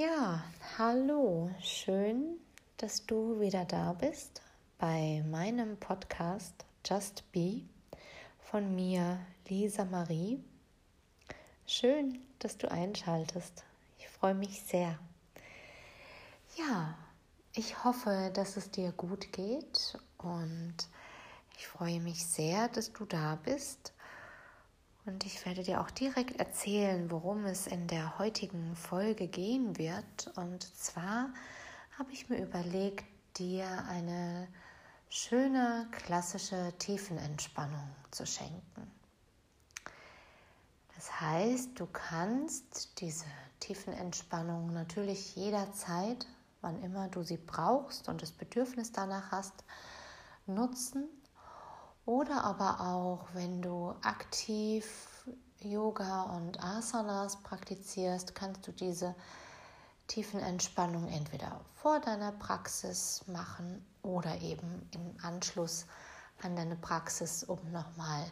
Ja, hallo, schön, dass du wieder da bist bei meinem Podcast Just Be von mir, Lisa Marie. Schön, dass du einschaltest. Ich freue mich sehr. Ja, ich hoffe, dass es dir gut geht und ich freue mich sehr, dass du da bist und ich werde dir auch direkt erzählen, worum es in der heutigen Folge gehen wird. Und zwar habe ich mir überlegt, dir eine schöne klassische Tiefenentspannung zu schenken. Das heißt, du kannst diese Tiefenentspannung natürlich jederzeit, wann immer du sie brauchst und das Bedürfnis danach hast, nutzen oder aber auch, wenn du aktiv Yoga und Asanas praktizierst, kannst du diese tiefen Entspannung entweder vor deiner Praxis machen oder eben im Anschluss an deine Praxis, um nochmal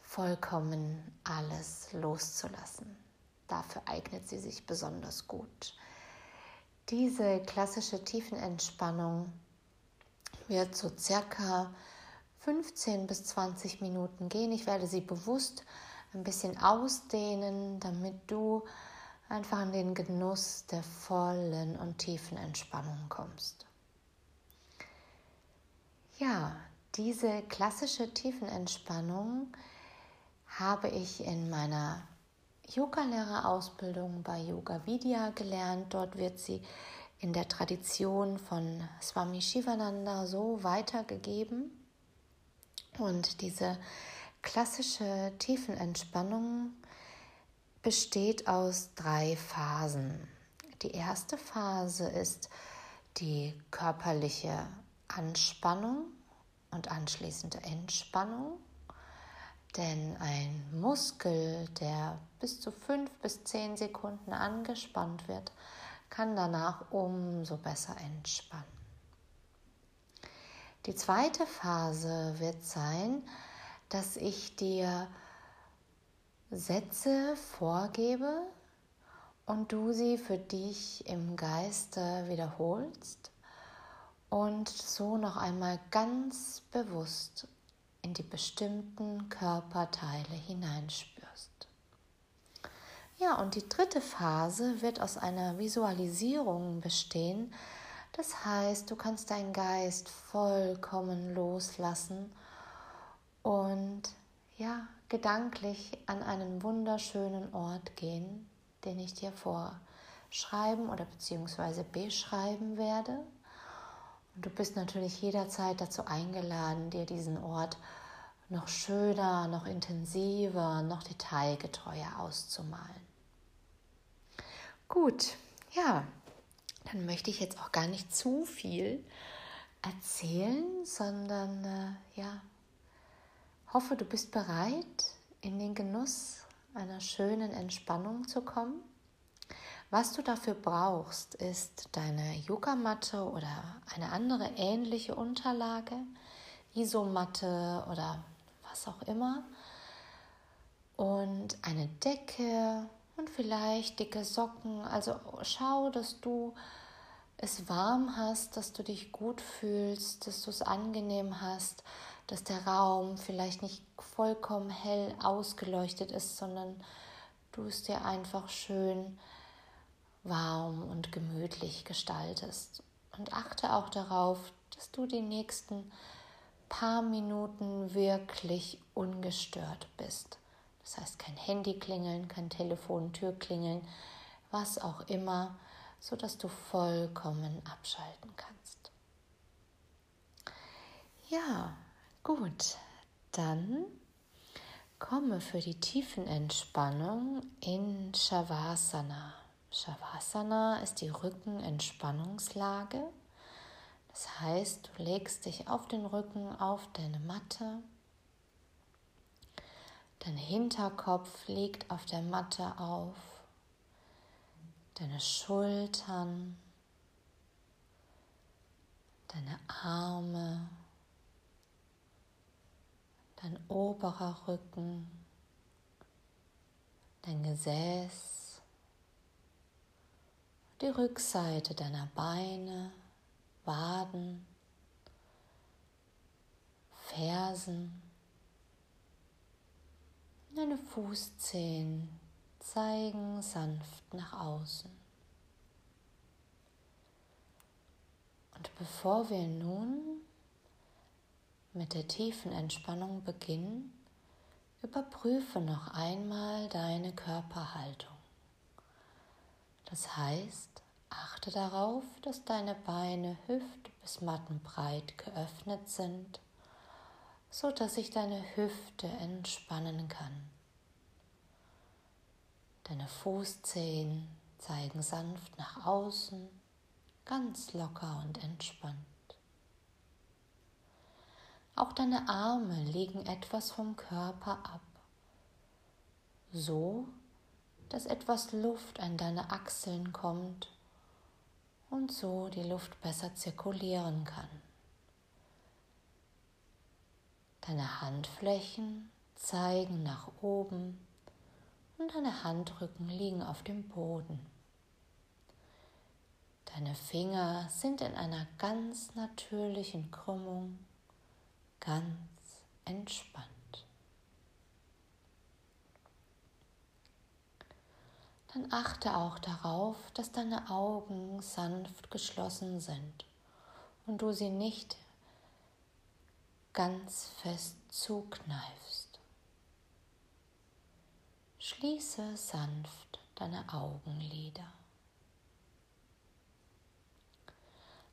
vollkommen alles loszulassen. Dafür eignet sie sich besonders gut. Diese klassische Tiefenentspannung wird so circa 15 bis 20 Minuten gehen. Ich werde sie bewusst ein bisschen ausdehnen, damit du einfach in den Genuss der vollen und tiefen Entspannung kommst. Ja, diese klassische Tiefenentspannung habe ich in meiner Yoga-Lehrerausbildung bei Yoga Vidya gelernt. Dort wird sie in der Tradition von Swami Shivananda so weitergegeben. Und diese klassische Tiefenentspannung besteht aus drei Phasen. Die erste Phase ist die körperliche Anspannung und anschließende Entspannung. Denn ein Muskel, der bis zu fünf bis zehn Sekunden angespannt wird, kann danach umso besser entspannen. Die zweite Phase wird sein, dass ich dir Sätze vorgebe und du sie für dich im Geiste wiederholst und so noch einmal ganz bewusst in die bestimmten Körperteile hineinspürst. Ja, und die dritte Phase wird aus einer Visualisierung bestehen, das heißt, du kannst deinen Geist vollkommen loslassen und ja, gedanklich an einen wunderschönen Ort gehen, den ich dir vorschreiben oder beziehungsweise beschreiben werde. Und du bist natürlich jederzeit dazu eingeladen, dir diesen Ort noch schöner, noch intensiver, noch detailgetreuer auszumalen. Gut, ja, dann möchte ich jetzt auch gar nicht zu viel erzählen, sondern äh, ja, hoffe, du bist bereit, in den Genuss einer schönen Entspannung zu kommen. Was du dafür brauchst, ist deine Yogamatte oder eine andere ähnliche Unterlage, Isomatte oder was auch immer und eine Decke und vielleicht dicke Socken. Also schau, dass du es warm hast, dass du dich gut fühlst, dass du es angenehm hast, dass der Raum vielleicht nicht vollkommen hell ausgeleuchtet ist, sondern du es dir einfach schön warm und gemütlich gestaltest. Und achte auch darauf, dass du die nächsten paar Minuten wirklich ungestört bist. Das heißt kein Handy klingeln, kein Telefon, Tür klingeln, was auch immer, so dass du vollkommen abschalten kannst. Ja, gut, dann komme für die tiefen Entspannung in Shavasana. Shavasana ist die Rückenentspannungslage. Das heißt, du legst dich auf den Rücken auf deine Matte Dein Hinterkopf liegt auf der Matte auf. Deine Schultern, deine Arme, dein oberer Rücken, dein Gesäß die Rückseite deiner Beine, Waden, Fersen, deine Fußzehen zeigen sanft nach außen. Und bevor wir nun mit der tiefen Entspannung beginnen, überprüfe noch einmal deine Körperhaltung. Das heißt, achte darauf, dass deine Beine hüft- bis mattenbreit geöffnet sind, so dass sich deine Hüfte entspannen kann. Deine Fußzehen zeigen sanft nach außen, ganz locker und entspannt. Auch deine Arme legen etwas vom Körper ab, so dass etwas Luft an deine Achseln kommt und so die Luft besser zirkulieren kann. Deine Handflächen zeigen nach oben und deine Handrücken liegen auf dem Boden. Deine Finger sind in einer ganz natürlichen Krümmung, ganz entspannt. Dann achte auch darauf, dass deine Augen sanft geschlossen sind und du sie nicht ganz fest zukneifst. Schließe sanft deine Augenlider.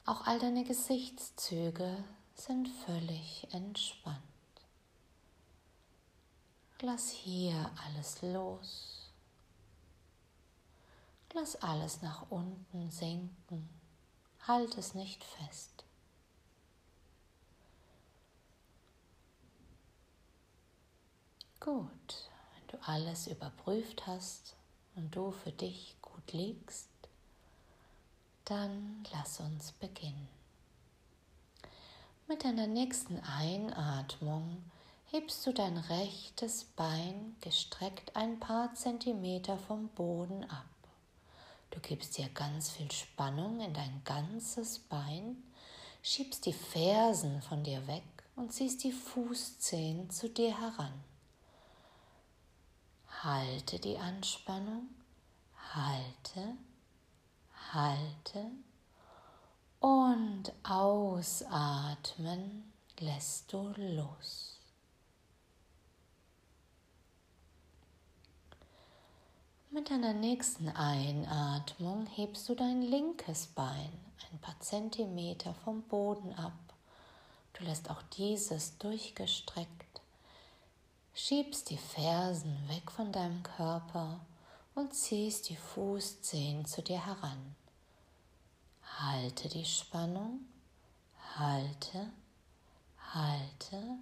Auch all deine Gesichtszüge sind völlig entspannt. Lass hier alles los. Lass alles nach unten sinken. Halt es nicht fest. Gut, wenn du alles überprüft hast und du für dich gut liegst, dann lass uns beginnen. Mit deiner nächsten Einatmung hebst du dein rechtes Bein gestreckt ein paar Zentimeter vom Boden ab. Du gibst dir ganz viel Spannung in dein ganzes Bein, schiebst die Fersen von dir weg und ziehst die Fußzehen zu dir heran. Halte die Anspannung, halte, halte und ausatmen lässt du los. Mit deiner nächsten Einatmung hebst du dein linkes Bein ein paar Zentimeter vom Boden ab. Du lässt auch dieses durchgestreckt Schiebst die Fersen weg von deinem Körper und ziehst die Fußzehen zu dir heran. Halte die Spannung, halte, halte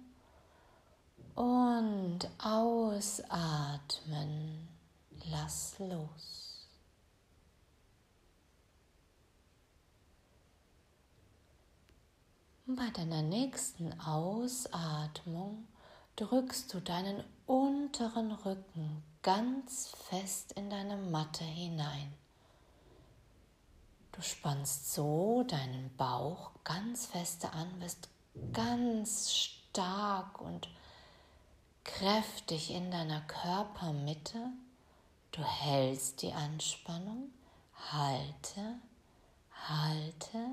und ausatmen. Lass los. Bei deiner nächsten Ausatmung drückst du deinen unteren Rücken ganz fest in deine Matte hinein. Du spannst so deinen Bauch ganz feste an, bist ganz stark und kräftig in deiner Körpermitte. Du hältst die Anspannung, halte, halte,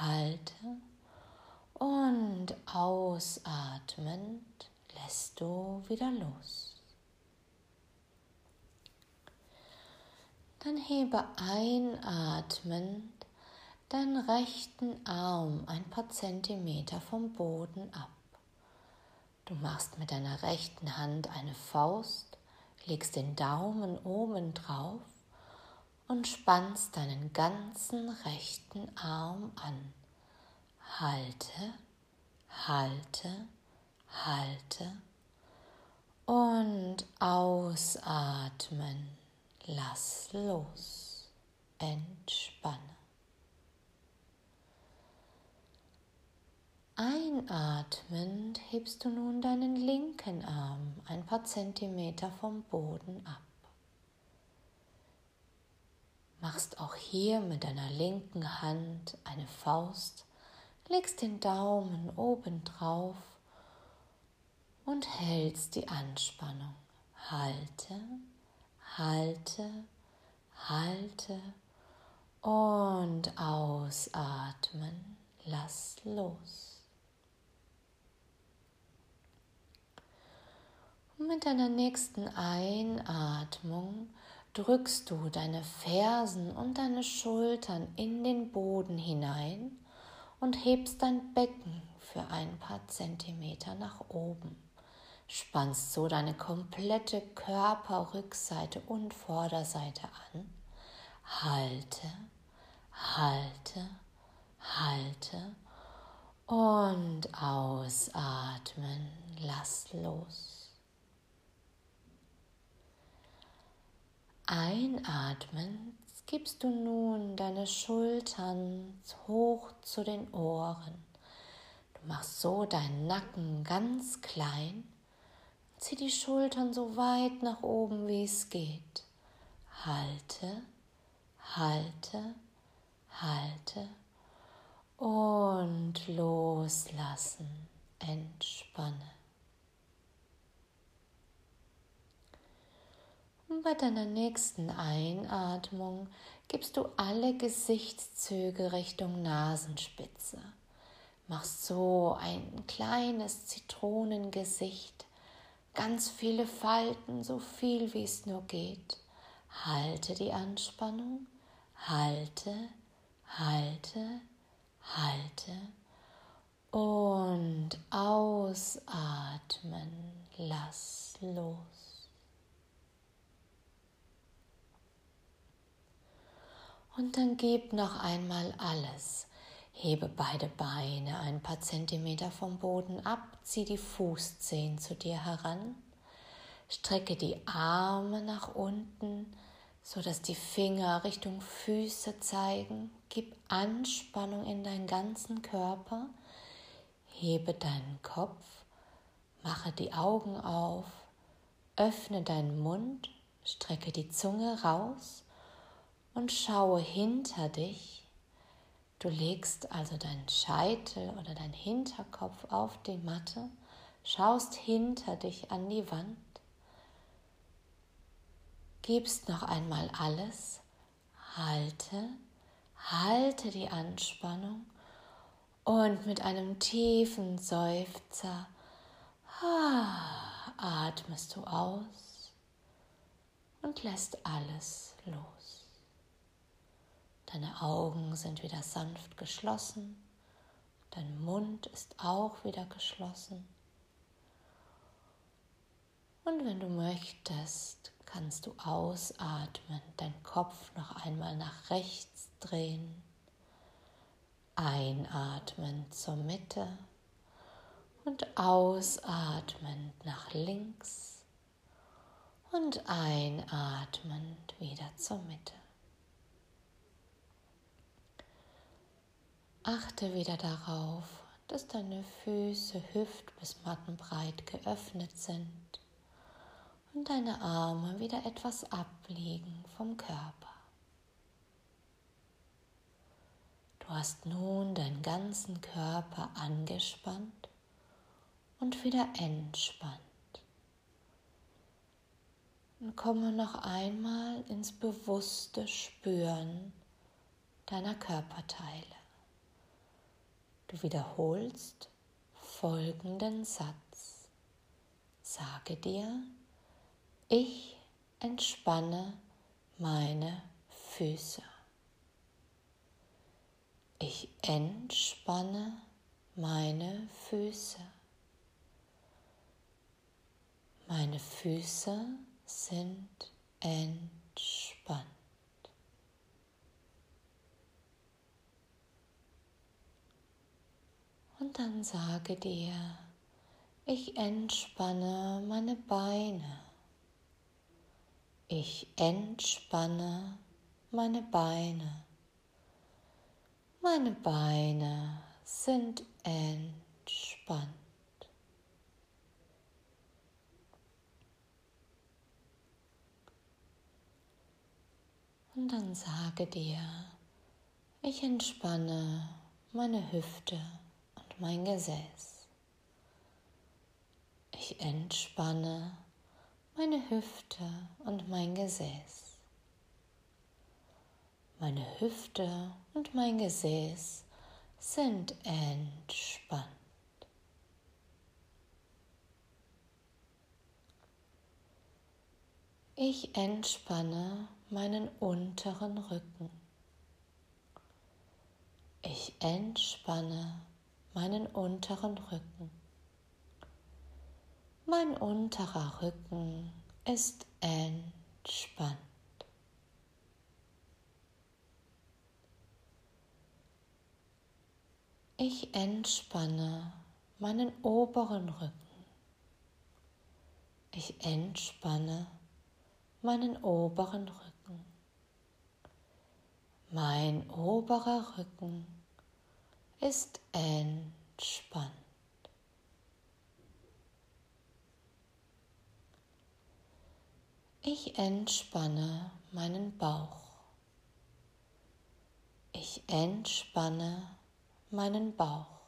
halte und ausatmend lässt du wieder los. Dann hebe einatmend deinen rechten Arm ein paar Zentimeter vom Boden ab. Du machst mit deiner rechten Hand eine Faust, legst den Daumen oben drauf und spannst deinen ganzen rechten Arm an halte, halte, halte und ausatmen. Lass los. Entspanne. Einatmend hebst du nun deinen linken Arm ein paar Zentimeter vom Boden ab. Machst auch hier mit deiner linken Hand eine Faust, legst den Daumen oben drauf und hältst die Anspannung. Halte, halte, halte und ausatmen. Lass los. Und mit deiner nächsten Einatmung drückst du deine Fersen und deine Schultern in den Boden hinein und hebst dein Becken für ein paar Zentimeter nach oben. Spannst so deine komplette Körperrückseite und Vorderseite an. Halte, halte, halte und ausatmen. Lass los. Einatmen gibst du nun deine Schultern hoch zu den Ohren. Du machst so deinen Nacken ganz klein. Zieh die Schultern so weit nach oben, wie es geht. Halte, halte, halte und loslassen. Entspanne. Und bei deiner nächsten Einatmung gibst du alle Gesichtszüge Richtung Nasenspitze. Machst so ein kleines Zitronengesicht, ganz viele Falten, so viel wie es nur geht. Halte die Anspannung, halte, halte, halte und ausatmen, lass los. Und dann gib noch einmal alles. Hebe beide Beine ein paar Zentimeter vom Boden ab, zieh die Fußzehen zu dir heran, strecke die Arme nach unten, so dass die Finger Richtung Füße zeigen. Gib Anspannung in deinen ganzen Körper. Hebe deinen Kopf, mache die Augen auf, öffne deinen Mund, strecke die Zunge raus und schaue hinter dich. Du legst also deinen Scheitel oder deinen Hinterkopf auf die Matte, schaust hinter dich an die Wand, gibst noch einmal alles, halte, halte die Anspannung und mit einem tiefen Seufzer ah, atmest du aus und lässt alles los. Deine Augen sind wieder sanft geschlossen. Dein Mund ist auch wieder geschlossen. Und wenn du möchtest, kannst du ausatmen, deinen Kopf noch einmal nach rechts drehen, einatmen zur Mitte und ausatmend nach links und einatmend wieder zur Mitte. Achte wieder darauf, dass deine Füße hüft- bis mattenbreit geöffnet sind und deine Arme wieder etwas abliegen vom Körper. Du hast nun deinen ganzen Körper angespannt und wieder entspannt. Und komme noch einmal ins bewusste Spüren deiner Körperteile. Du wiederholst folgenden Satz. Sage dir, ich entspanne meine Füße. Ich entspanne meine Füße. Meine Füße sind entspannt. Und dann sage dir, ich entspanne meine Beine. Ich entspanne meine Beine. Meine Beine sind entspannt. Und dann sage dir, ich entspanne meine Hüfte mein Gesäß. Ich entspanne meine Hüfte und mein Gesäß. Meine Hüfte und mein Gesäß sind entspannt. Ich entspanne meinen unteren Rücken. Ich entspanne meinen unteren Rücken. Mein unterer Rücken ist entspannt. Ich entspanne meinen oberen Rücken. Ich entspanne meinen oberen Rücken. Mein oberer Rücken ist entspannt. Ich entspanne meinen Bauch. Ich entspanne meinen Bauch.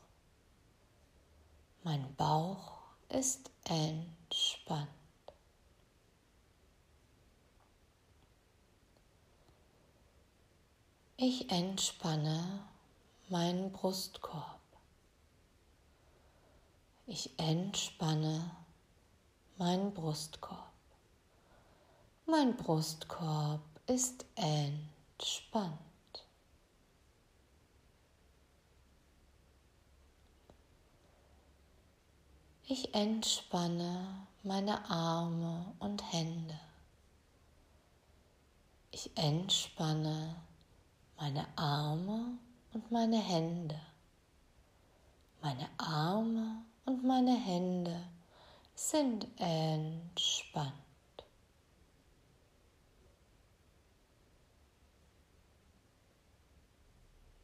Mein Bauch ist entspannt. Ich entspanne meinen Brustkorb. Ich entspanne meinen Brustkorb. Mein Brustkorb ist entspannt. Ich entspanne meine Arme und Hände. Ich entspanne meine Arme und meine Hände. Meine Arme und meine Hände sind entspannt.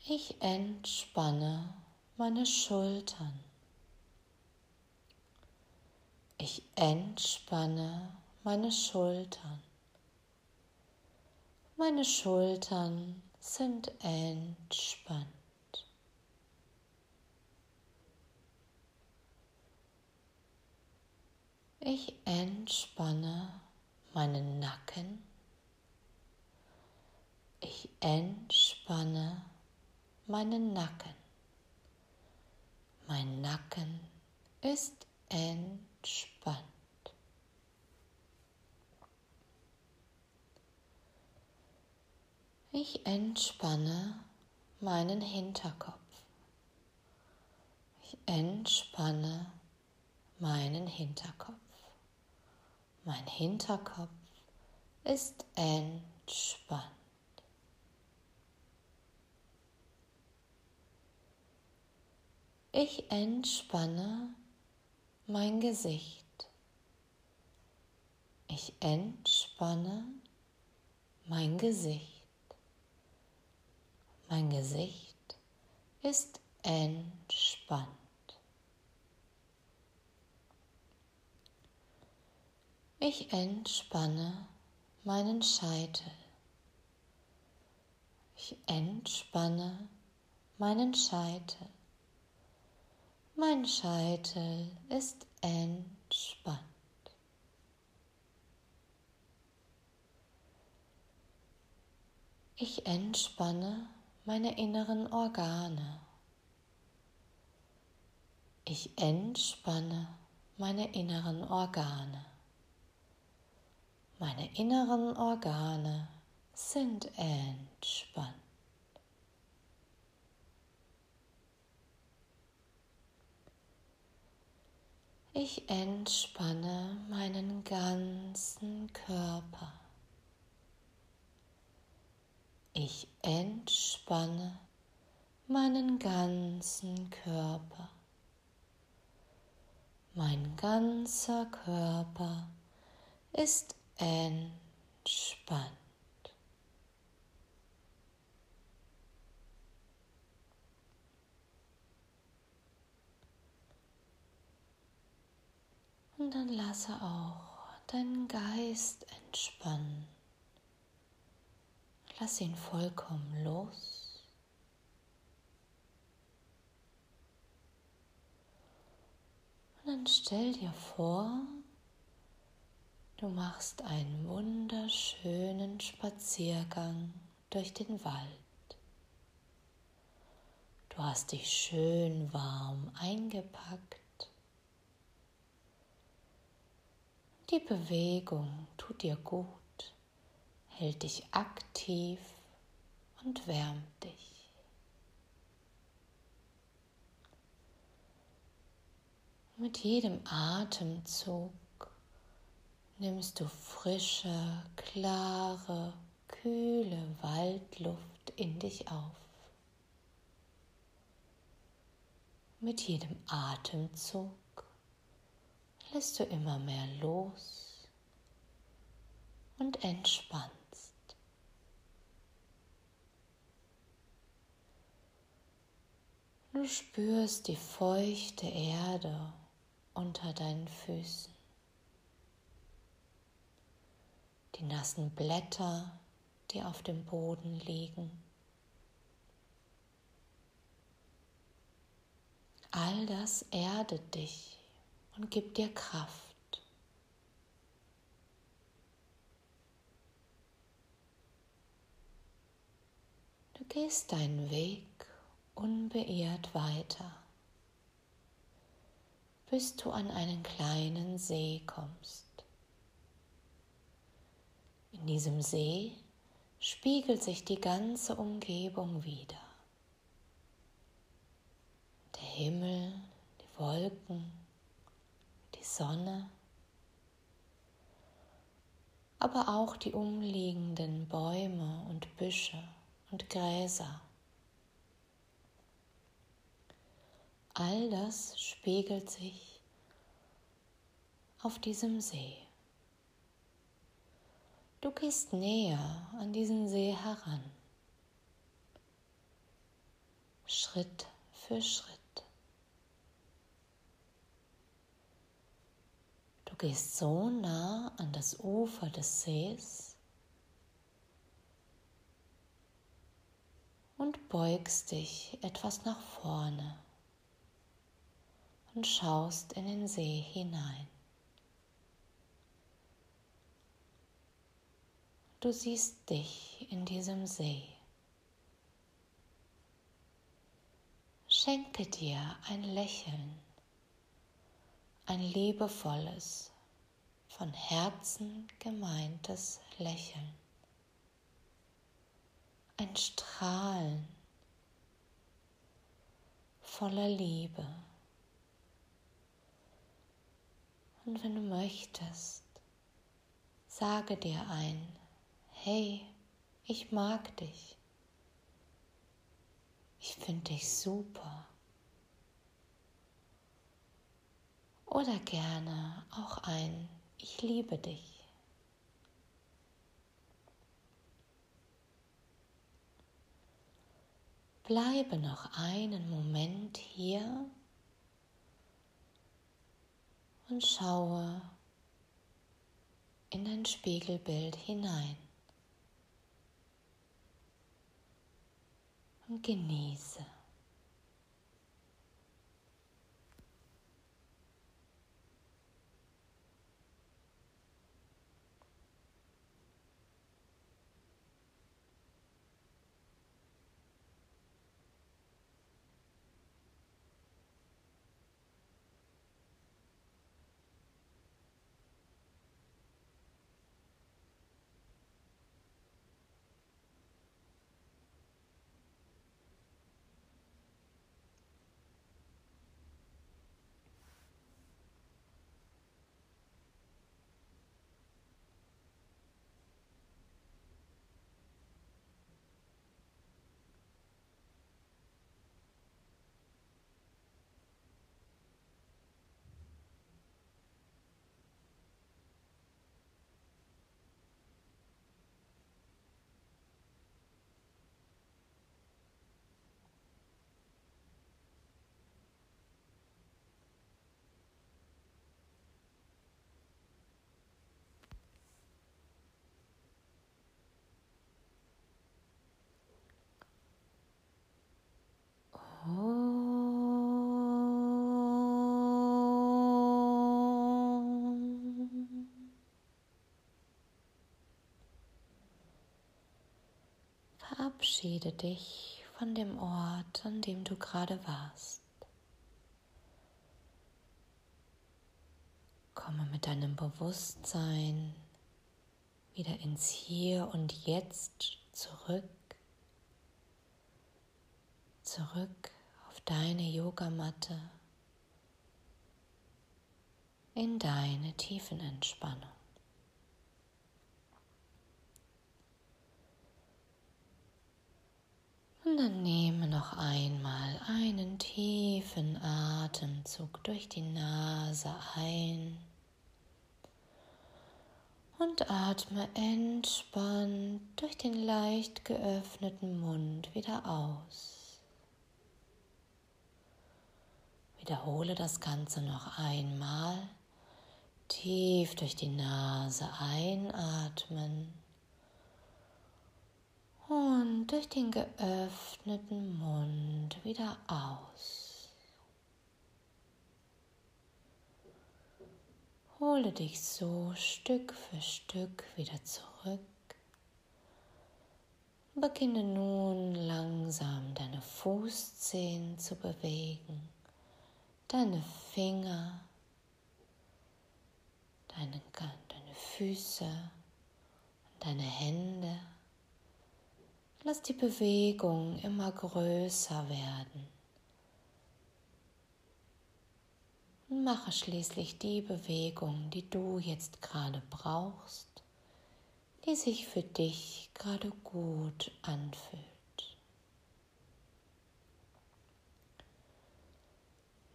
Ich entspanne meine Schultern. Ich entspanne meine Schultern. Meine Schultern sind entspannt. Ich entspanne meinen Nacken. Ich entspanne meinen Nacken. Mein Nacken ist entspannt. Ich entspanne meinen Hinterkopf. Ich entspanne meinen Hinterkopf. Mein Hinterkopf ist entspannt. Ich entspanne mein Gesicht. Ich entspanne mein Gesicht. Mein Gesicht ist entspannt. Ich entspanne meinen Scheitel. Ich entspanne meinen Scheitel. Mein Scheitel ist entspannt. Ich entspanne meine inneren Organe. Ich entspanne meine inneren Organe. Meine inneren Organe sind entspannt. Ich entspanne meinen ganzen Körper. Ich entspanne meinen ganzen Körper. Mein ganzer Körper ist entspannt. Und dann lasse auch deinen Geist entspannen. Lass ihn vollkommen los. Und dann stell dir vor, du machst einen wunderschönen Spaziergang durch den Wald. Du hast dich schön warm eingepackt. Die Bewegung tut dir gut, hält dich aktiv und wärmt dich. Mit jedem Atemzug nimmst du frische, klare, kühle Waldluft in dich auf. Mit jedem Atemzug lässt du immer mehr los und entspannst. Du spürst die feuchte Erde unter deinen Füßen, die nassen Blätter, die auf dem Boden liegen. All das erdet dich und gib dir Kraft. Du gehst deinen Weg unbeirrt weiter, bis du an einen kleinen See kommst. In diesem See spiegelt sich die ganze Umgebung wieder. Der Himmel, die Wolken, Sonne, aber auch die umliegenden Bäume und Büsche und Gräser. All das spiegelt sich auf diesem See. Du gehst näher an diesen See heran, Schritt für Schritt. Du gehst so nah an das Ufer des Sees und beugst dich etwas nach vorne und schaust in den See hinein. Du siehst dich in diesem See. Schenke dir ein Lächeln ein liebevolles, von Herzen gemeintes Lächeln, ein Strahlen voller Liebe. Und wenn du möchtest, sage dir ein, hey, ich mag dich. Ich finde dich super. oder gerne auch ein Ich liebe dich. Bleibe noch einen Moment hier und schaue in dein Spiegelbild hinein und genieße. Verabschiede dich von dem Ort, an dem du gerade warst. Komme mit deinem Bewusstsein wieder ins Hier und Jetzt zurück, zurück auf deine Yogamatte, in deine Tiefenentspannung. Und dann nehme noch einmal einen tiefen Atemzug durch die Nase ein und atme entspannt durch den leicht geöffneten Mund wieder aus. Wiederhole das Ganze noch einmal. Tief durch die Nase einatmen und durch den geöffneten Mund wieder aus. Hole dich so Stück für Stück wieder zurück. Beginne nun langsam deine Fußzehen zu bewegen, deine Finger, deine, deine Füße und deine Hände. Lass die Bewegung immer größer werden. Und mache schließlich die Bewegung, die du jetzt gerade brauchst, die sich für dich gerade gut anfühlt.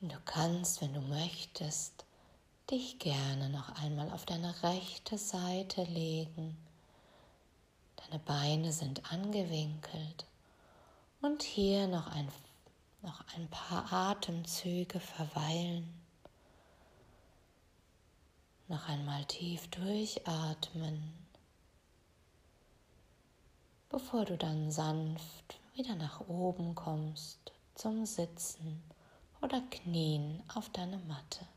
Du kannst, wenn du möchtest, dich gerne noch einmal auf deine rechte Seite legen Deine Beine sind angewinkelt und hier noch ein, noch ein paar Atemzüge verweilen. Noch einmal tief durchatmen, bevor du dann sanft wieder nach oben kommst zum Sitzen oder Knien auf deine Matte.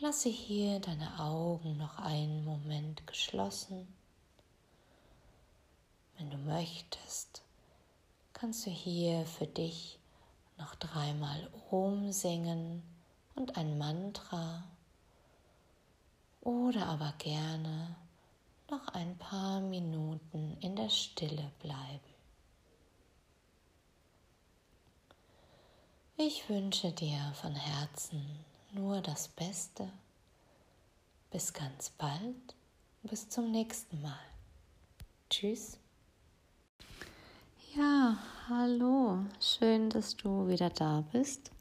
Lasse hier deine Augen noch einen Moment geschlossen wenn du möchtest, kannst du hier für dich noch dreimal Om singen und ein Mantra oder aber gerne noch ein paar Minuten in der Stille bleiben. Ich wünsche dir von Herzen nur das Beste. Bis ganz bald, bis zum nächsten Mal. Tschüss. Ja, hallo. Schön, dass du wieder da bist.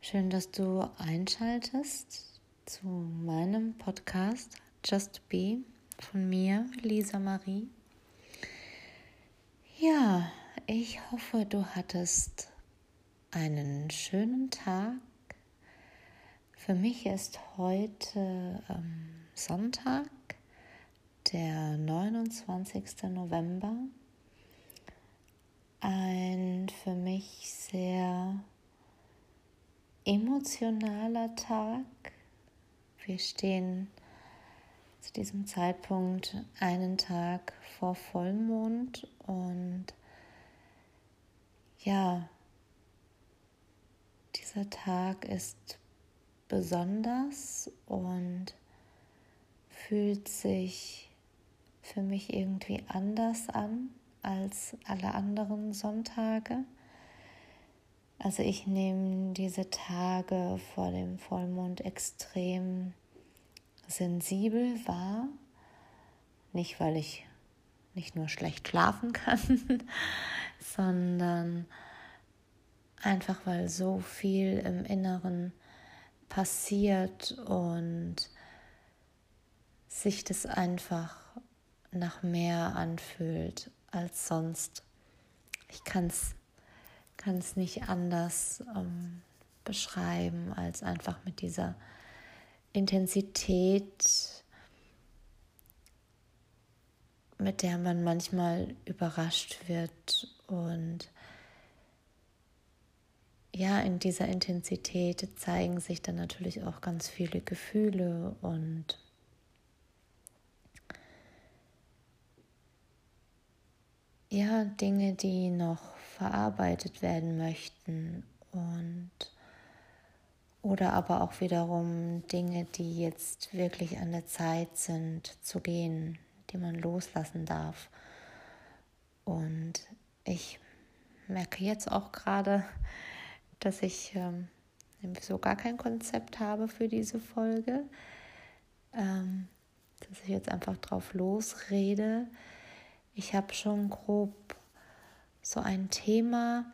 Schön, dass du einschaltest zu meinem Podcast Just Be von mir, Lisa Marie. Ja, ich hoffe, du hattest einen schönen Tag. Für mich ist heute ähm, Sonntag, der 29. November ein für mich sehr emotionaler Tag. Wir stehen zu diesem Zeitpunkt einen Tag vor Vollmond und ja, dieser Tag ist besonders und fühlt sich für mich irgendwie anders an als alle anderen Sonntage. Also ich nehme diese Tage vor dem Vollmond extrem sensibel wahr. Nicht, weil ich nicht nur schlecht schlafen kann, sondern einfach weil so viel im Inneren passiert und sich das einfach nach mehr anfühlt als sonst. Ich kann es nicht anders ähm, beschreiben als einfach mit dieser Intensität, mit der man manchmal überrascht wird und ja, in dieser Intensität zeigen sich dann natürlich auch ganz viele Gefühle und ja, Dinge, die noch verarbeitet werden möchten und oder aber auch wiederum Dinge, die jetzt wirklich an der Zeit sind zu gehen, die man loslassen darf. Und ich merke jetzt auch gerade, dass ich ähm, so gar kein Konzept habe für diese Folge. Ähm, dass ich jetzt einfach drauf losrede. Ich habe schon grob so ein Thema,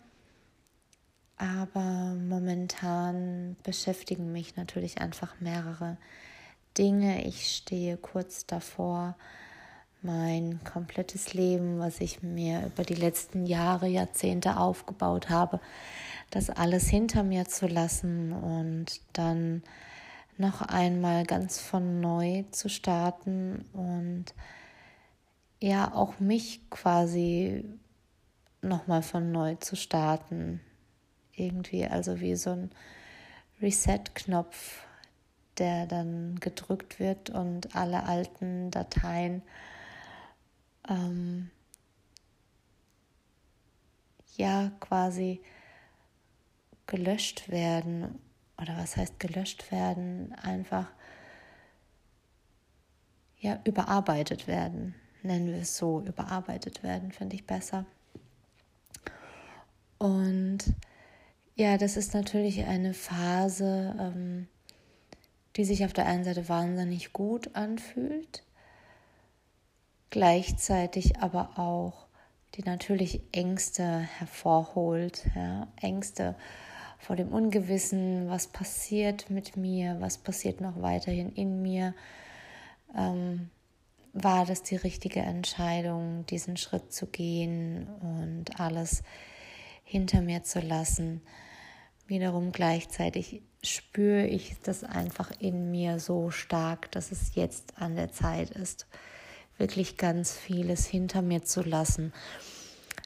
aber momentan beschäftigen mich natürlich einfach mehrere Dinge. Ich stehe kurz davor, mein komplettes Leben, was ich mir über die letzten Jahre, Jahrzehnte aufgebaut habe, das alles hinter mir zu lassen und dann noch einmal ganz von neu zu starten und ja auch mich quasi noch mal von neu zu starten. Irgendwie also wie so ein Reset-Knopf, der dann gedrückt wird und alle alten Dateien ähm, ja quasi gelöscht werden. Oder was heißt gelöscht werden, einfach ja überarbeitet werden, nennen wir es so, überarbeitet werden, finde ich besser. Und ja, das ist natürlich eine Phase, ähm, die sich auf der einen Seite wahnsinnig gut anfühlt, gleichzeitig aber auch die natürlich Ängste hervorholt, ja, Ängste vor dem Ungewissen, was passiert mit mir, was passiert noch weiterhin in mir. Ähm, war das die richtige Entscheidung, diesen Schritt zu gehen und alles hinter mir zu lassen? Wiederum gleichzeitig spüre ich das einfach in mir so stark, dass es jetzt an der Zeit ist, wirklich ganz vieles hinter mir zu lassen.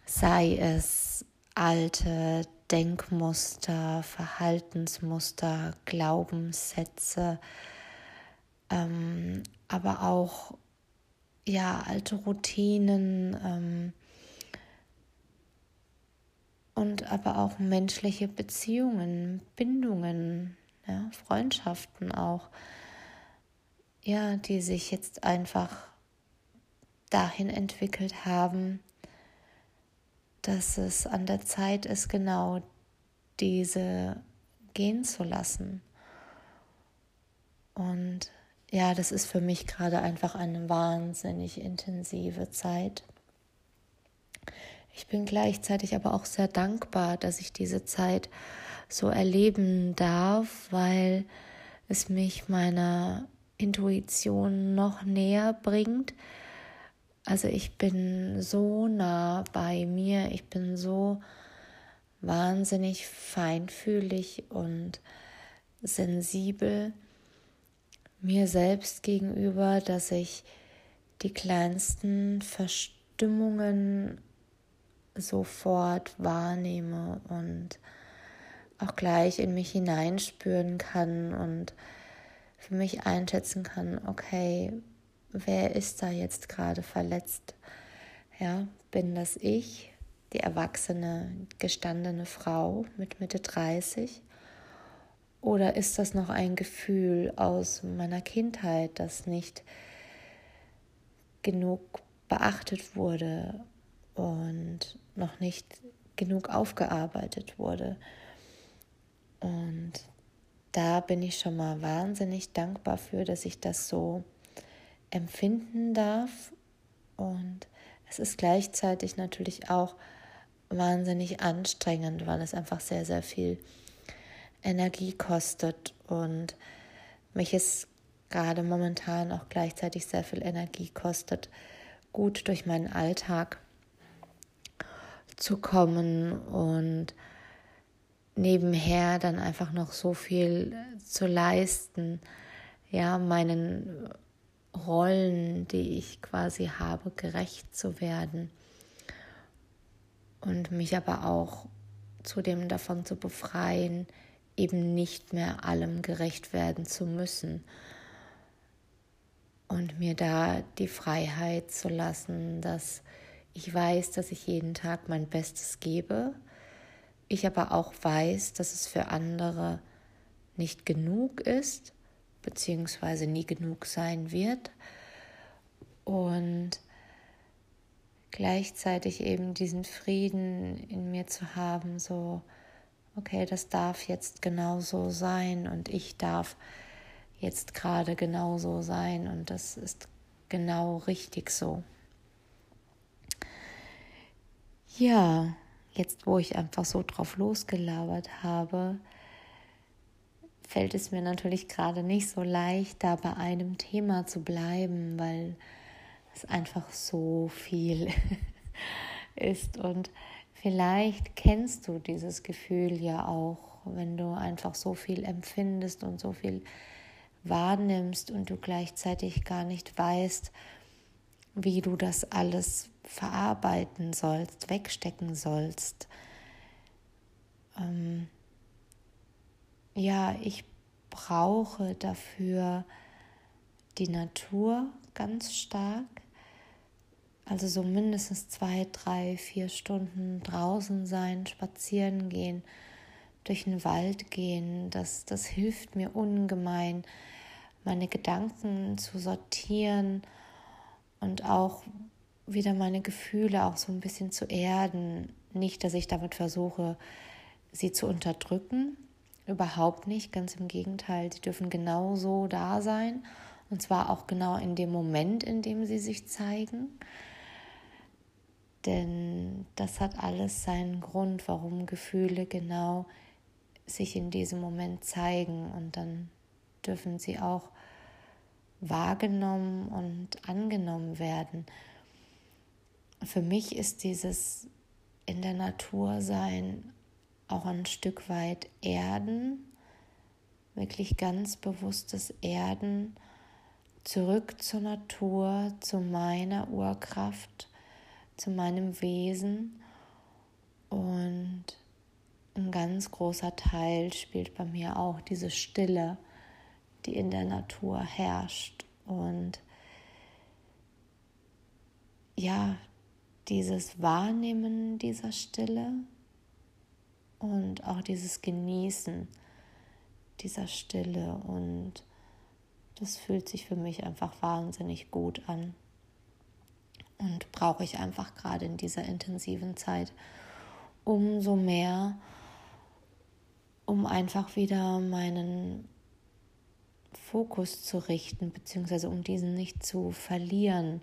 Sei es alte Denkmuster, Verhaltensmuster, Glaubenssätze, ähm, aber auch ja alte Routinen ähm, und aber auch menschliche Beziehungen, Bindungen, ja, Freundschaften auch, ja, die sich jetzt einfach dahin entwickelt haben, dass es an der Zeit ist, genau diese gehen zu lassen. Und ja, das ist für mich gerade einfach eine wahnsinnig intensive Zeit. Ich bin gleichzeitig aber auch sehr dankbar, dass ich diese Zeit so erleben darf, weil es mich meiner Intuition noch näher bringt, also ich bin so nah bei mir, ich bin so wahnsinnig feinfühlig und sensibel mir selbst gegenüber, dass ich die kleinsten Verstimmungen sofort wahrnehme und auch gleich in mich hineinspüren kann und für mich einschätzen kann, okay, wer ist da jetzt gerade verletzt? Ja, bin das ich, die erwachsene, gestandene Frau mit Mitte 30? Oder ist das noch ein Gefühl aus meiner Kindheit, das nicht genug beachtet wurde und noch nicht genug aufgearbeitet wurde? Und da bin ich schon mal wahnsinnig dankbar für, dass ich das so empfinden darf. Und es ist gleichzeitig natürlich auch wahnsinnig anstrengend, weil es einfach sehr, sehr viel Energie kostet und mich es gerade momentan auch gleichzeitig sehr viel Energie kostet, gut durch meinen Alltag zu kommen und nebenher dann einfach noch so viel zu leisten, ja, meinen Rollen, die ich quasi habe, gerecht zu werden und mich aber auch zudem davon zu befreien, eben nicht mehr allem gerecht werden zu müssen und mir da die Freiheit zu lassen, dass Ich weiß, dass ich jeden Tag mein Bestes gebe. Ich aber auch weiß, dass es für andere nicht genug ist, beziehungsweise nie genug sein wird. Und gleichzeitig eben diesen Frieden in mir zu haben, so, okay, das darf jetzt genauso sein und ich darf jetzt gerade genauso sein und das ist genau richtig so. Ja, jetzt wo ich einfach so drauf losgelabert habe, fällt es mir natürlich gerade nicht so leicht, da bei einem Thema zu bleiben, weil es einfach so viel ist. Und vielleicht kennst du dieses Gefühl ja auch, wenn du einfach so viel empfindest und so viel wahrnimmst und du gleichzeitig gar nicht weißt, wie du das alles verarbeiten sollst, wegstecken sollst. Ähm, ja, ich brauche dafür die Natur ganz stark. Also so mindestens zwei, drei, vier Stunden draußen sein, spazieren gehen, durch den Wald gehen. Das, das hilft mir ungemein, meine Gedanken zu sortieren und auch wieder meine Gefühle auch so ein bisschen zu erden. Nicht, dass ich damit versuche, sie zu unterdrücken. Überhaupt nicht, ganz im Gegenteil. Sie dürfen genauso da sein. Und zwar auch genau in dem Moment, in dem sie sich zeigen. Denn das hat alles seinen Grund, warum Gefühle genau sich in diesem Moment zeigen. Und dann dürfen sie auch wahrgenommen und angenommen werden. Für mich ist dieses in der Natur sein auch ein Stück weit Erden, wirklich ganz bewusstes Erden, zurück zur Natur, zu meiner Urkraft, zu meinem Wesen und ein ganz großer Teil spielt bei mir auch diese Stille, die in der Natur herrscht. Und ja, dieses Wahrnehmen dieser Stille und auch dieses Genießen dieser Stille. Und das fühlt sich für mich einfach wahnsinnig gut an. Und brauche ich einfach gerade in dieser intensiven Zeit umso mehr, um einfach wieder meinen Fokus zu richten, beziehungsweise um diesen nicht zu verlieren.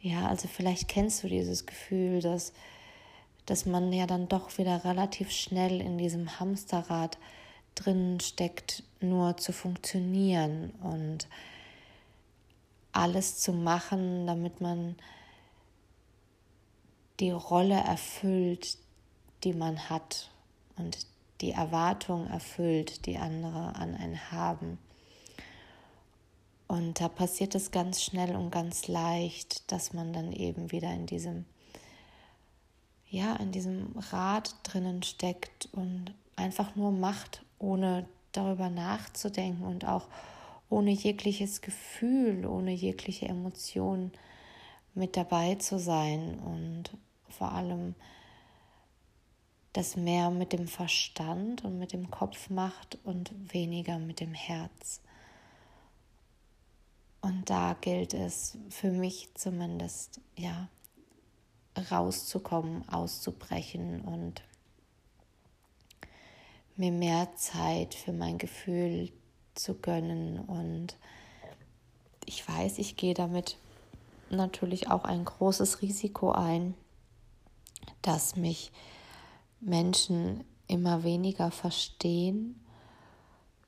Ja, also vielleicht kennst du dieses Gefühl, dass, dass man ja dann doch wieder relativ schnell in diesem Hamsterrad drin steckt, nur zu funktionieren und alles zu machen, damit man die Rolle erfüllt, die man hat und die Erwartung erfüllt, die andere an einen haben. Und da passiert es ganz schnell und ganz leicht, dass man dann eben wieder in diesem, ja, in diesem Rad drinnen steckt und einfach nur macht, ohne darüber nachzudenken und auch ohne jegliches Gefühl, ohne jegliche Emotion mit dabei zu sein und vor allem das mehr mit dem Verstand und mit dem Kopf macht und weniger mit dem Herz. Und da gilt es für mich zumindest, ja, rauszukommen, auszubrechen und mir mehr Zeit für mein Gefühl zu gönnen. Und ich weiß, ich gehe damit natürlich auch ein großes Risiko ein, dass mich Menschen immer weniger verstehen,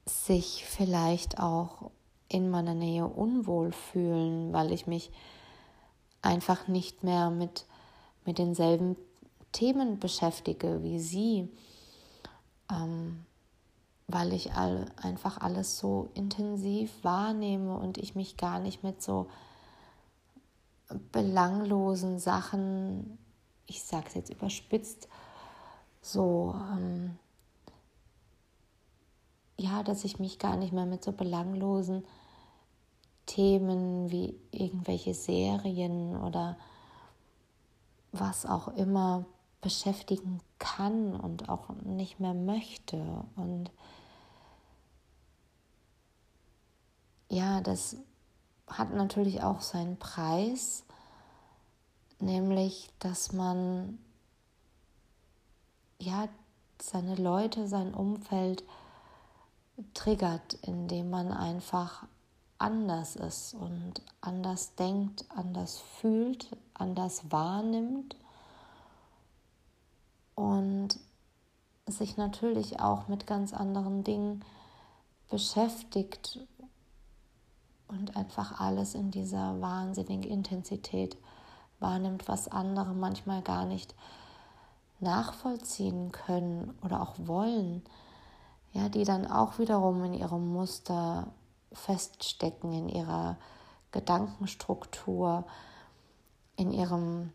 sich vielleicht auch in meiner Nähe unwohl fühlen, weil ich mich einfach nicht mehr mit, mit denselben Themen beschäftige wie sie, ähm, weil ich all, einfach alles so intensiv wahrnehme und ich mich gar nicht mit so belanglosen Sachen, ich sage es jetzt überspitzt, so ähm, ja, dass ich mich gar nicht mehr mit so belanglosen Themen wie irgendwelche Serien oder was auch immer beschäftigen kann und auch nicht mehr möchte. Und ja, das hat natürlich auch seinen Preis, nämlich dass man ja seine Leute, sein Umfeld triggert, indem man einfach anders ist und anders denkt, anders fühlt, anders wahrnimmt und sich natürlich auch mit ganz anderen Dingen beschäftigt und einfach alles in dieser wahnsinnigen Intensität wahrnimmt, was andere manchmal gar nicht nachvollziehen können oder auch wollen, ja, die dann auch wiederum in ihrem Muster feststecken, in ihrer Gedankenstruktur, in ihrem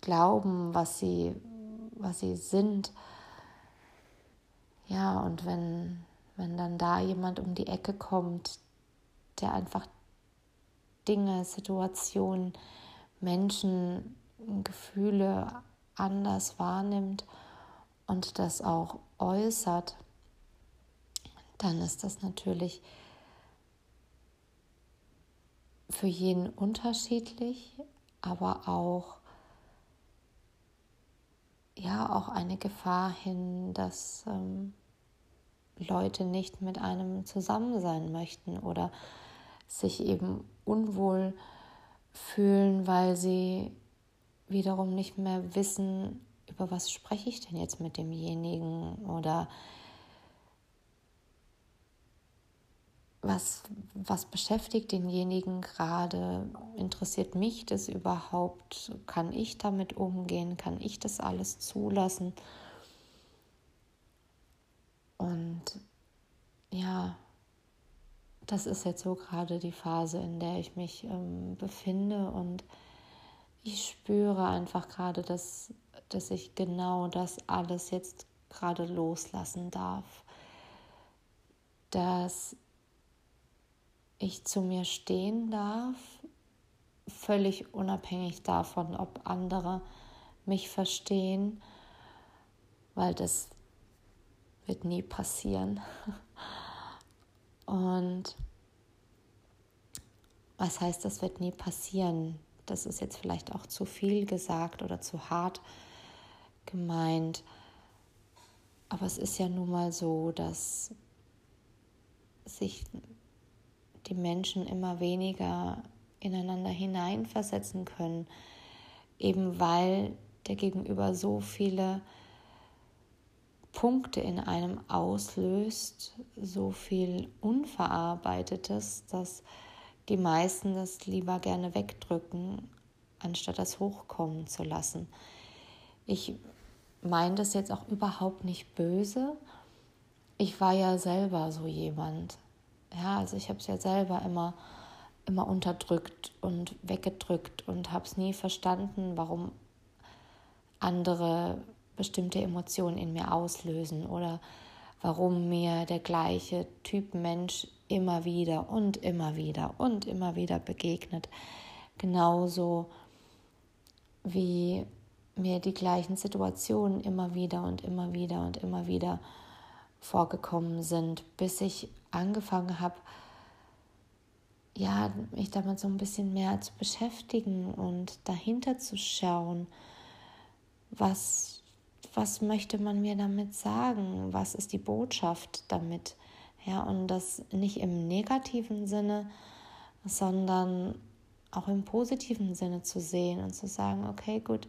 Glauben, was sie, was sie sind. Ja, und wenn, wenn dann da jemand um die Ecke kommt, der einfach Dinge, Situationen, Menschen, Gefühle anders wahrnimmt und das auch äußert, dann ist das natürlich für jeden unterschiedlich, aber auch ja auch eine Gefahr hin, dass ähm, Leute nicht mit einem zusammen sein möchten oder sich eben unwohl fühlen, weil sie wiederum nicht mehr wissen, über was spreche ich denn jetzt mit demjenigen oder was, was beschäftigt denjenigen gerade? Interessiert mich das überhaupt? Kann ich damit umgehen? Kann ich das alles zulassen? Und ja, das ist jetzt so gerade die Phase, in der ich mich ähm, befinde und ich spüre einfach gerade, dass, dass ich genau das alles jetzt gerade loslassen darf. Dass ich zu mir stehen darf, völlig unabhängig davon, ob andere mich verstehen, weil das wird nie passieren. Und was heißt, das wird nie passieren? Das ist jetzt vielleicht auch zu viel gesagt oder zu hart gemeint. Aber es ist ja nun mal so, dass sich die Menschen immer weniger ineinander hineinversetzen können, eben weil der Gegenüber so viele Punkte in einem auslöst, so viel Unverarbeitetes, dass die meisten das lieber gerne wegdrücken, anstatt das hochkommen zu lassen. Ich meine das jetzt auch überhaupt nicht böse. Ich war ja selber so jemand. Ja, also ich habe es ja selber immer, immer unterdrückt und weggedrückt und habe es nie verstanden, warum andere bestimmte Emotionen in mir auslösen oder warum mir der gleiche Typ Mensch immer wieder und immer wieder und immer wieder begegnet. Genauso wie mir die gleichen Situationen immer wieder und immer wieder und immer wieder vorgekommen sind, bis ich angefangen habe, ja, mich damit so ein bisschen mehr zu beschäftigen und dahinter zu schauen, was, was möchte man mir damit sagen, was ist die Botschaft damit, ja, und das nicht im negativen Sinne, sondern auch im positiven Sinne zu sehen und zu sagen, okay, gut,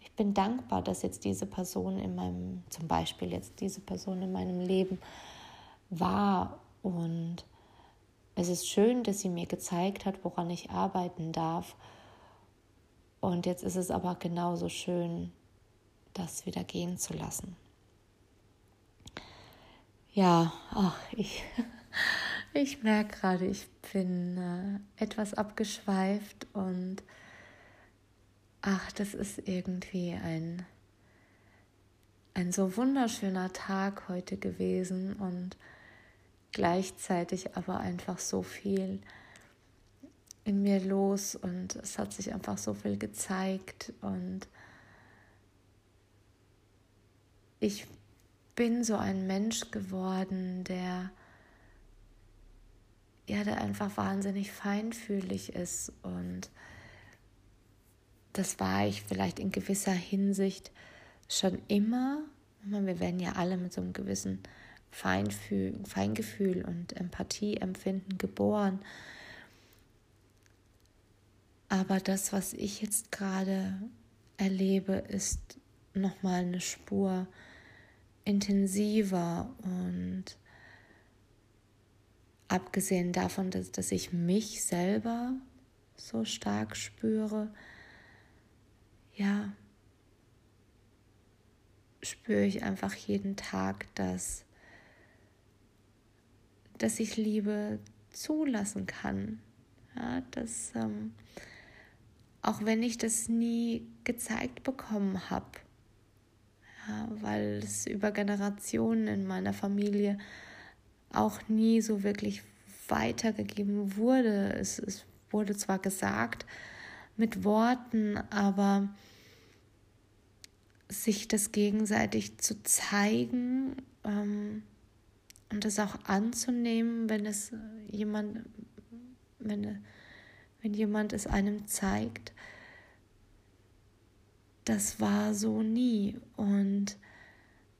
ich bin dankbar, dass jetzt diese Person in meinem, zum Beispiel jetzt diese Person in meinem Leben war. Und es ist schön, dass sie mir gezeigt hat, woran ich arbeiten darf. Und jetzt ist es aber genauso schön, das wieder gehen zu lassen. Ja, ach, ich, ich merke gerade, ich bin äh, etwas abgeschweift und ach, das ist irgendwie ein, ein so wunderschöner Tag heute gewesen und gleichzeitig aber einfach so viel in mir los und es hat sich einfach so viel gezeigt und ich bin so ein Mensch geworden, der ja, der einfach wahnsinnig feinfühlig ist und das war ich vielleicht in gewisser Hinsicht schon immer. Wir werden ja alle mit so einem gewissen Feinfühl, Feingefühl und Empathieempfinden geboren. Aber das, was ich jetzt gerade erlebe, ist nochmal eine Spur intensiver und abgesehen davon, dass, dass ich mich selber so stark spüre, ja, spüre ich einfach jeden Tag, dass, dass ich Liebe zulassen kann. Ja, dass, ähm, auch wenn ich das nie gezeigt bekommen habe, ja, weil es über Generationen in meiner Familie auch nie so wirklich weitergegeben wurde. Es, es wurde zwar gesagt mit Worten, aber sich das gegenseitig zu zeigen ähm, und das auch anzunehmen, wenn es jemand, wenn, wenn jemand es einem zeigt, das war so nie. Und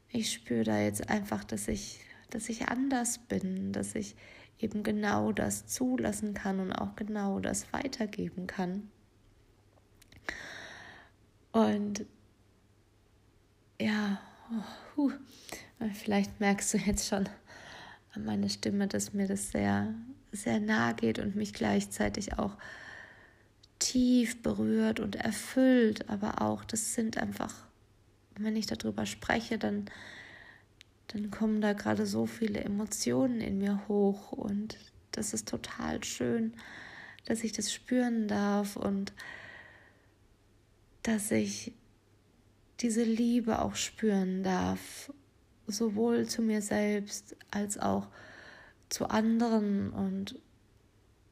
ich spüre da jetzt einfach, dass ich, dass ich anders bin, dass ich eben genau das zulassen kann und auch genau das weitergeben kann. Und ja, oh, huh, vielleicht merkst du jetzt schon an meiner Stimme, dass mir das sehr, sehr nahe geht und mich gleichzeitig auch tief berührt und erfüllt, aber auch das sind einfach, wenn ich darüber spreche, dann, dann kommen da gerade so viele Emotionen in mir hoch und das ist total schön, dass ich das spüren darf und dass ich diese Liebe auch spüren darf, sowohl zu mir selbst als auch zu anderen und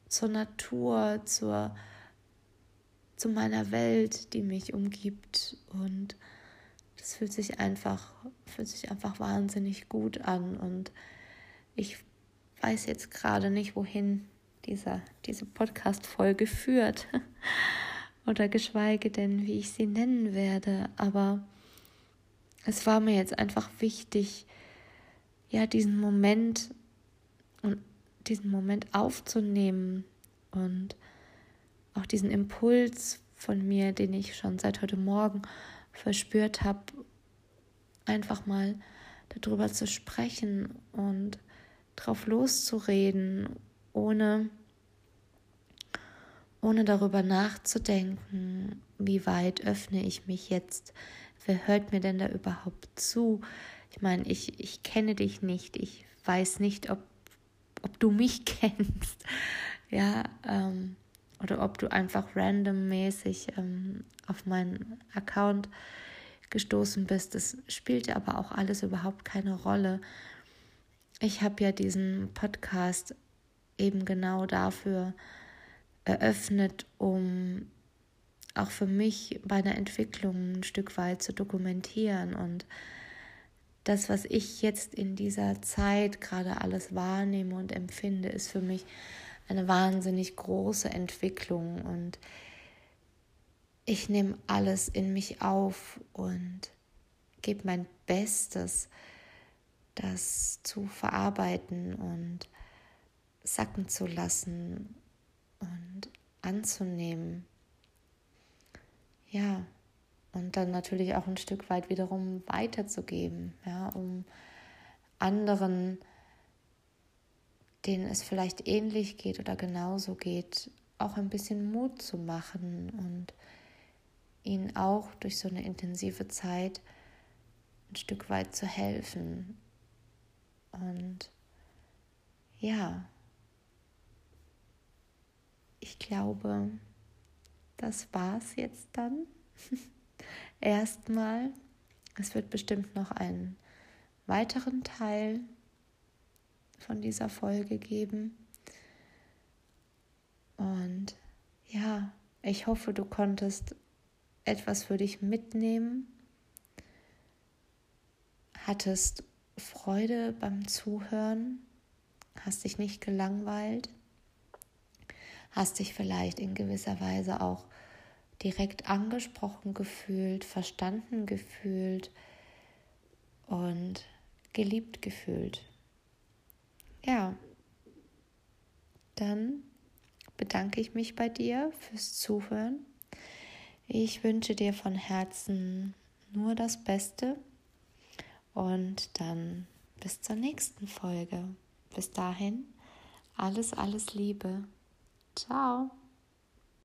zur Natur, zur zu meiner Welt, die mich umgibt. Und das fühlt sich einfach fühlt sich einfach wahnsinnig gut an. Und ich weiß jetzt gerade nicht, wohin dieser, diese Podcast-Folge führt. Oder geschweige denn, wie ich sie nennen werde, aber es war mir jetzt einfach wichtig, ja, diesen Moment und diesen Moment aufzunehmen. Und auch diesen Impuls von mir, den ich schon seit heute Morgen verspürt habe, einfach mal darüber zu sprechen und drauf loszureden, ohne, ohne darüber nachzudenken, wie weit öffne ich mich jetzt, wer hört mir denn da überhaupt zu? Ich meine, ich, ich kenne dich nicht, ich weiß nicht, ob, ob du mich kennst. Ja, ähm, oder ob du einfach randommäßig ähm, auf meinen Account gestoßen bist. Das spielt ja aber auch alles überhaupt keine Rolle. Ich habe ja diesen Podcast eben genau dafür eröffnet, um auch für mich meine Entwicklung ein Stück weit zu dokumentieren und das, was ich jetzt in dieser Zeit gerade alles wahrnehme und empfinde, ist für mich eine wahnsinnig große Entwicklung und ich nehme alles in mich auf und gebe mein Bestes, das zu verarbeiten und sacken zu lassen und anzunehmen. Ja, und dann natürlich auch ein Stück weit wiederum weiterzugeben, ja, um anderen denen es vielleicht ähnlich geht oder genauso geht, auch ein bisschen Mut zu machen und ihnen auch durch so eine intensive Zeit ein Stück weit zu helfen. Und ja, ich glaube, das war's jetzt dann. Erstmal, es wird bestimmt noch einen weiteren Teil von dieser Folge geben. Und ja, ich hoffe, du konntest etwas für dich mitnehmen, hattest Freude beim Zuhören, hast dich nicht gelangweilt, hast dich vielleicht in gewisser Weise auch direkt angesprochen gefühlt, verstanden gefühlt und geliebt gefühlt. Ja, dann bedanke ich mich bei dir fürs Zuhören. Ich wünsche dir von Herzen nur das Beste und dann bis zur nächsten Folge. Bis dahin, alles, alles Liebe. Ciao.